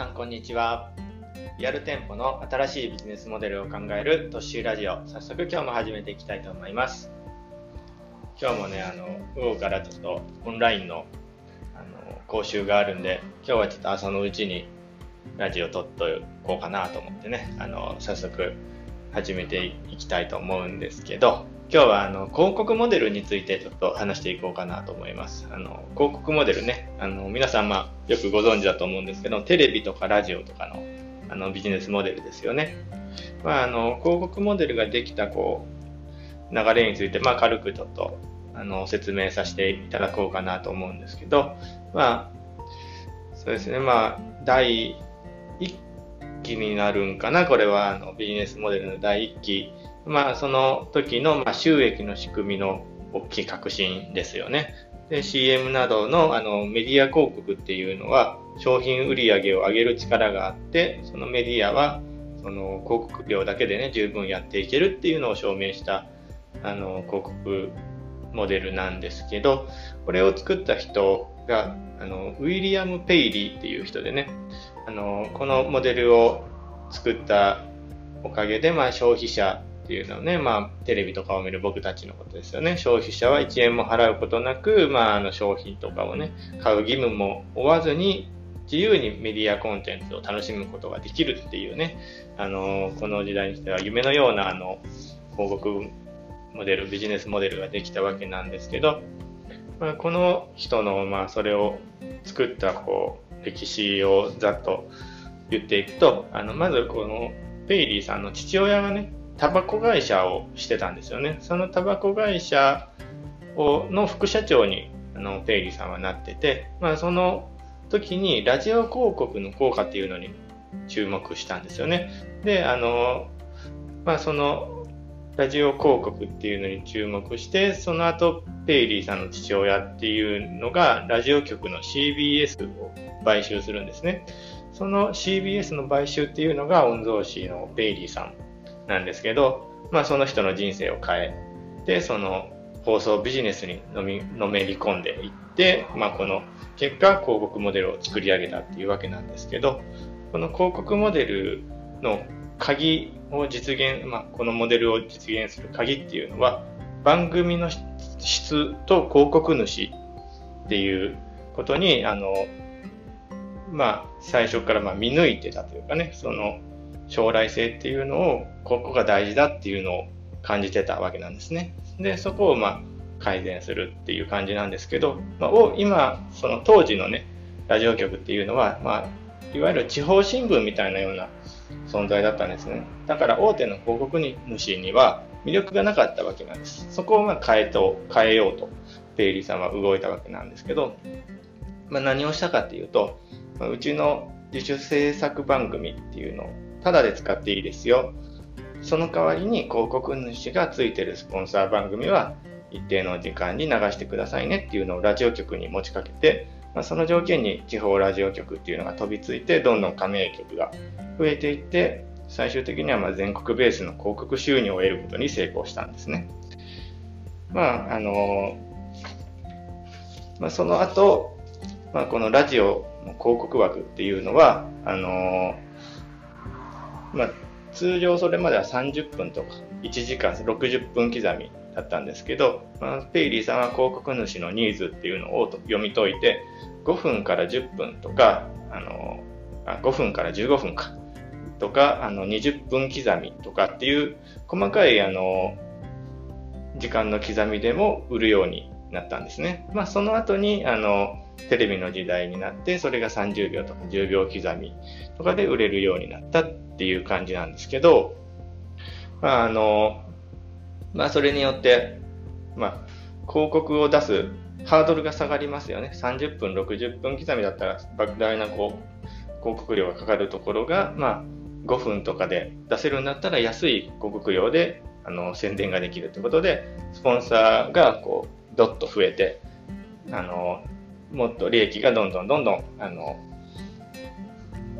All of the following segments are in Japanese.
さんこんにちは。リアル店舗の新しいビジネスモデルを考えるトッシュラジオ。早速今日も始めていきたいと思います。今日もねあの午後からちょっとオンラインのあの講習があるんで今日はちょっと朝のうちにラジオ撮っとこうかなと思ってねあの早速始めていきたいと思うんですけど今日はあの広告モデルについてちょっと話していこうかなと思います。あの広告モデルね、あの皆さんまあよくご存知だと思うんですけど、テレビとかラジオとかのあのビジネスモデルですよね。まあ、あの広告モデルができたこう流れについて、まあ、軽くちょっとあの説明させていただこうかなと思うんですけど、まあ、そうですね、まあ、第1期になるんかな、これはあのビジネスモデルの第1期まあ、その時の、まあ、収益の仕組みの大きい革新ですよね。で、CM などのあのメディア広告っていうのは商品売上を上げる力があって、そのメディアはその広告料だけでね、十分やっていけるっていうのを証明したあの広告モデルなんですけど、これを作った人があのウィリアム・ペイリーっていう人でね、あのこのモデルを作ったおかげで、まあ、消費者っていうのはね、まあ、テレビとかを見る僕たちのことですよね。消費者は1円も払うことなく、まあ、あの商品とかをね、買う義務も負わずに、自由にメディアコンテンツを楽しむことができるっていうね、あのこの時代にしては夢のようなあの広告モデル、ビジネスモデルができたわけなんですけど、まあ、この人の、まあ、それを作ったこう歴史をざっと言っていくと、あのまずこのペイリーさんの父親がね、タバコ会社をしてたんですよね。そのタバコ会社をの副社長にあのペイリーさんはなってて、まあ、その時にラジオ広告の効果っていうのに注目したんですよね。で、あの、まあ、そのラジオ広告っていうのに注目して、その後、ペイリーさんの父親っていうのが、ラジオ局の CBS を買収するんですね。その CBS の買収っていうのが、御曹司のペイリーさんなんですけど、まあ、その人の人生を変えてその放送ビジネスにのみのめり込んでいって、まあ、この結果広告モデルを作り上げたっていうわけなんですけどこの広告モデルの鍵を実現、まあ、このモデルを実現する鍵っていうのは番組の質と広告主っていうことにあのまあ最初からま見抜いてたというかねその将来性っていうのをここが大事だっていうのを感じてたわけなんですね。でそこをま改善するっていう感じなんですけど、まあ、今その当時のねラジオ局っていうのは、まあ、いわゆる地方新聞みたいなような存在だったんですね。だから大手の広告主には魅力がなかったわけなんです。そこをま変えと変えようとペイリーさんは動いたわけなんですけど、まあ、何をしたかっていうと、ま、うちの自主制作番組っていうのをタダで使っていいですよ。その代わりに広告主がついてるスポンサー番組は一定の時間に流してくださいねっていうのをラジオ局に持ちかけて、まあ、その条件に地方ラジオ局っていうのが飛びついて、どんどん加盟局が増えていって、最終的にはま全国ベースの広告収入を得ることに成功したんですね。まあ、あのまあ、その後、まあ、このラジオ広告枠っていうのは、あのまあ、通常それまでは30分とか1時間60分刻みだったんですけど、まあ、ペイリーさんは広告主のニーズっていうのを読み解いて5分から10分とかあのあ5分から15分かとかあの20分刻みとかっていう細かいあの時間の刻みでも売るようになったんですね。まあ、その後にあのテレビの時代になってそれが30秒とか10秒刻みとかで売れるようになったっていう感じなんですけど、まあ、あの、まあ、それによって、まあ、広告を出すハードルが下がりますよね。30分、60分刻みだったら、莫大なこう広告料がかかるところが、まあ、5分とかで出せるんだったら安い広告料であの宣伝ができるということで、スポンサーがこうどっと増えて、あのもっと利益がどんどんどんどんあの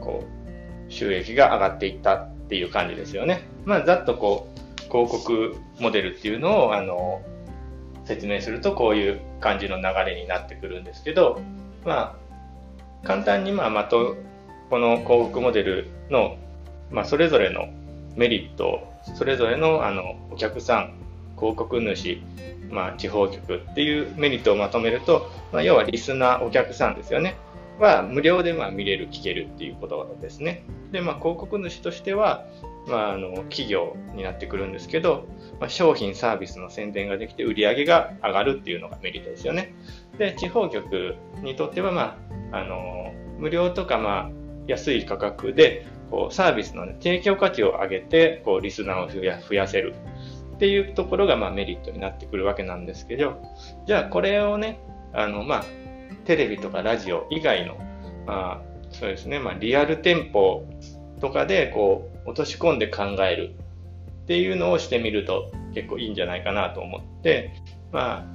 こう収益が上がっていったっていう感じですよね。まあ、ざっとこう、広告モデルっていうのを、あの、説明するとこういう感じの流れになってくるんですけど、まあ、簡単にまあまとこの広告モデルの、まあ、それぞれのメリット、それぞれのあのお客さん、広告主、まあ、地方局っていうメリットをまとめると、まあ、要はリスナー、お客さんですよね。は無料でま見れる、聞けるっていうことですね。で、まあ、広告主としては、まあ、あの企業になってくるんですけど、まあ、商品サービスの宣伝ができて売り上げが上がるっていうのがメリットですよね。で、地方局にとっては、まあ、あの無料とか、まあ、安い価格でこうサービスの、ね、提供価値を上げてこうリスナーを増やせるっていうところが、まあ、メリットになってくるわけなんですけど、じゃあこれをね、あの、まあ、テレビとかラジオ以外の、まあ、そうですね、まあ、リアル店舗とかでこう落とし込んで考えるっていうのをしてみると結構いいんじゃないかなと思って、ま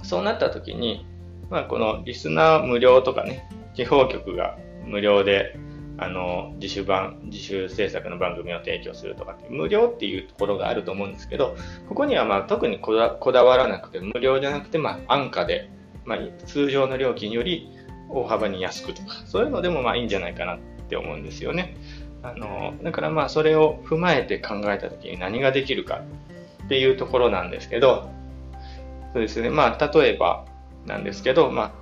あ、そうなった時に、まあ、このリスナー無料とかね、地方局が無料であの自主版、自主制作の番組を提供するとかって無料っていうところがあると思うんですけど、ここにはまあ特にこだこだわらなくて、無料じゃなくて、まあ安価で、まあ、通常の料金より大幅に安くとか、そういうのでもまあいいんじゃないかなって思うんですよね。あのだからまあそれを踏まえて考えた時に何ができるかっていうところなんですけど、そうですね、まあ例えばなんですけど、まあ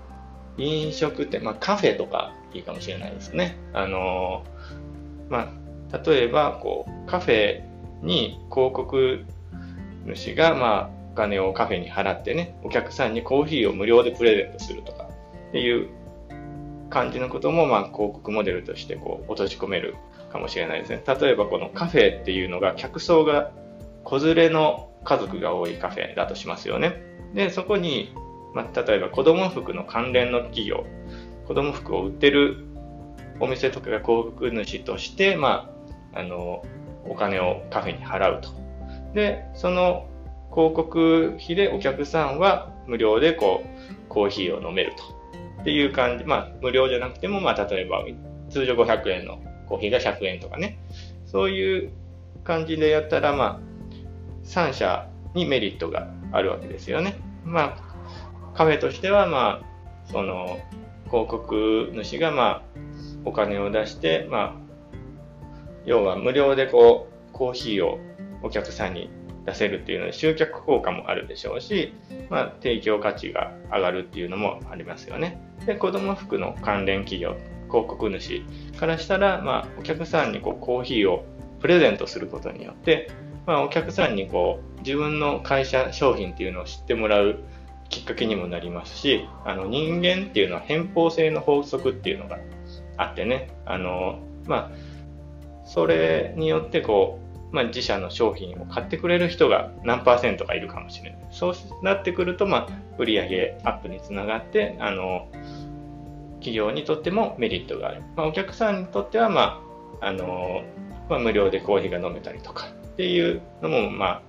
飲食店、まあカフェとかいいかもしれないですね。あのまあ、例えば、こう、カフェに広告主が、まあ、お金をカフェに払ってね、お客さんにコーヒーを無料でプレゼントするとかっていう感じのことも、まあ、広告モデルとしてこう落とし込めるかもしれないですね。例えばこのカフェっていうのが客層が子連れの家族が多いカフェだとしますよね。で、そこに、まあ、例えば子供服の関連の企業子供服を売ってるお店とかが広告主として、まあ、あの、お金をカフェに払うと。で、その広告費でお客さんは無料でこう、コーヒーを飲めると。っていう感じ。まあ、無料じゃなくても、まあ、例えば、通常500円のコーヒーが100円とかね。そういう感じでやったら、まあ、3社にメリットがあるわけですよね。まあ、カフェとしては、まあ、その、広告主が、まあ、お金を出して、まあ、要は無料でこう、コーヒーをお客さんに出せるっていうので集客効果もあるでしょうし、まあ、提供価値が上がるっていうのもありますよね。で、子供服の関連企業、広告主からしたら、まあ、お客さんにこうコーヒーをプレゼントすることによって、まあ、お客さんにこう自分の会社商品っていうのを知ってもらうきっかけにもなりますし、あの人間っていうのは偏方性の法則っていうのがあってね、あの、まあ、それによってこう、まあ、自社の商品を買ってくれる人が何パーセントかいるかもしれない。そうなってくると、まあ、売上アップにつながって、あの、企業にとってもメリットがある。まあ、お客さんにとっては、まあ、あの、まあ、無料でコーヒーが飲めたりとかっていうのも、まあ、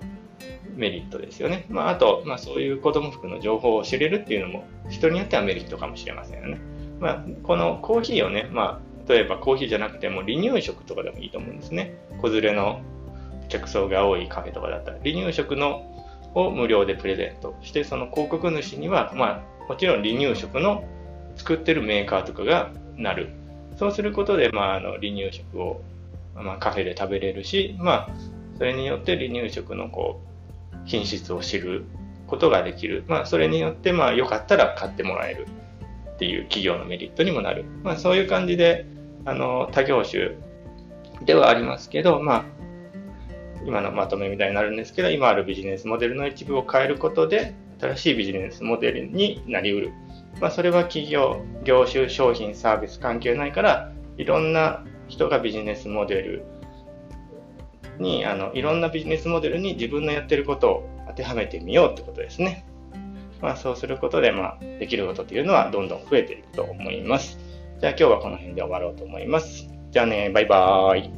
メリットですよね。まあ、あと、まあ、そういう子供服の情報を知れるっていうのも、人によってはメリットかもしれませんよね。まあ、このコーヒーをね、まあ、例えばコーヒーじゃなくても離乳食とかでもいいと思うんですね。子連れの客層が多いカフェとかだったら、離乳食のを無料でプレゼントして、その広告主には、まあ、もちろん離乳食の作ってるメーカーとかがなる。そうすることで、まあ、あの離乳食を、まあ、カフェで食べれるし、まあ、それによって離乳食のこう品質を知ることができる。まあ、それによって、まあ、よかったら買ってもらえるっていう企業のメリットにもなる。まあ、そういう感じで、あの、他業種ではありますけど、まあ、今のまとめみたいになるんですけど、今あるビジネスモデルの一部を変えることで、新しいビジネスモデルになりうる。まあ、それは企業、業種、商品、サービス関係ないから、いろんな人がビジネスモデルに、あの、いろんなビジネスモデルに自分のやってることを当てはめてみようってことですね。まあ、そうすることで、まあ、できることっていうのはどんどん増えていくと思います。じゃあ今日はこの辺で終わろうと思います。じゃあね、バイバーイ。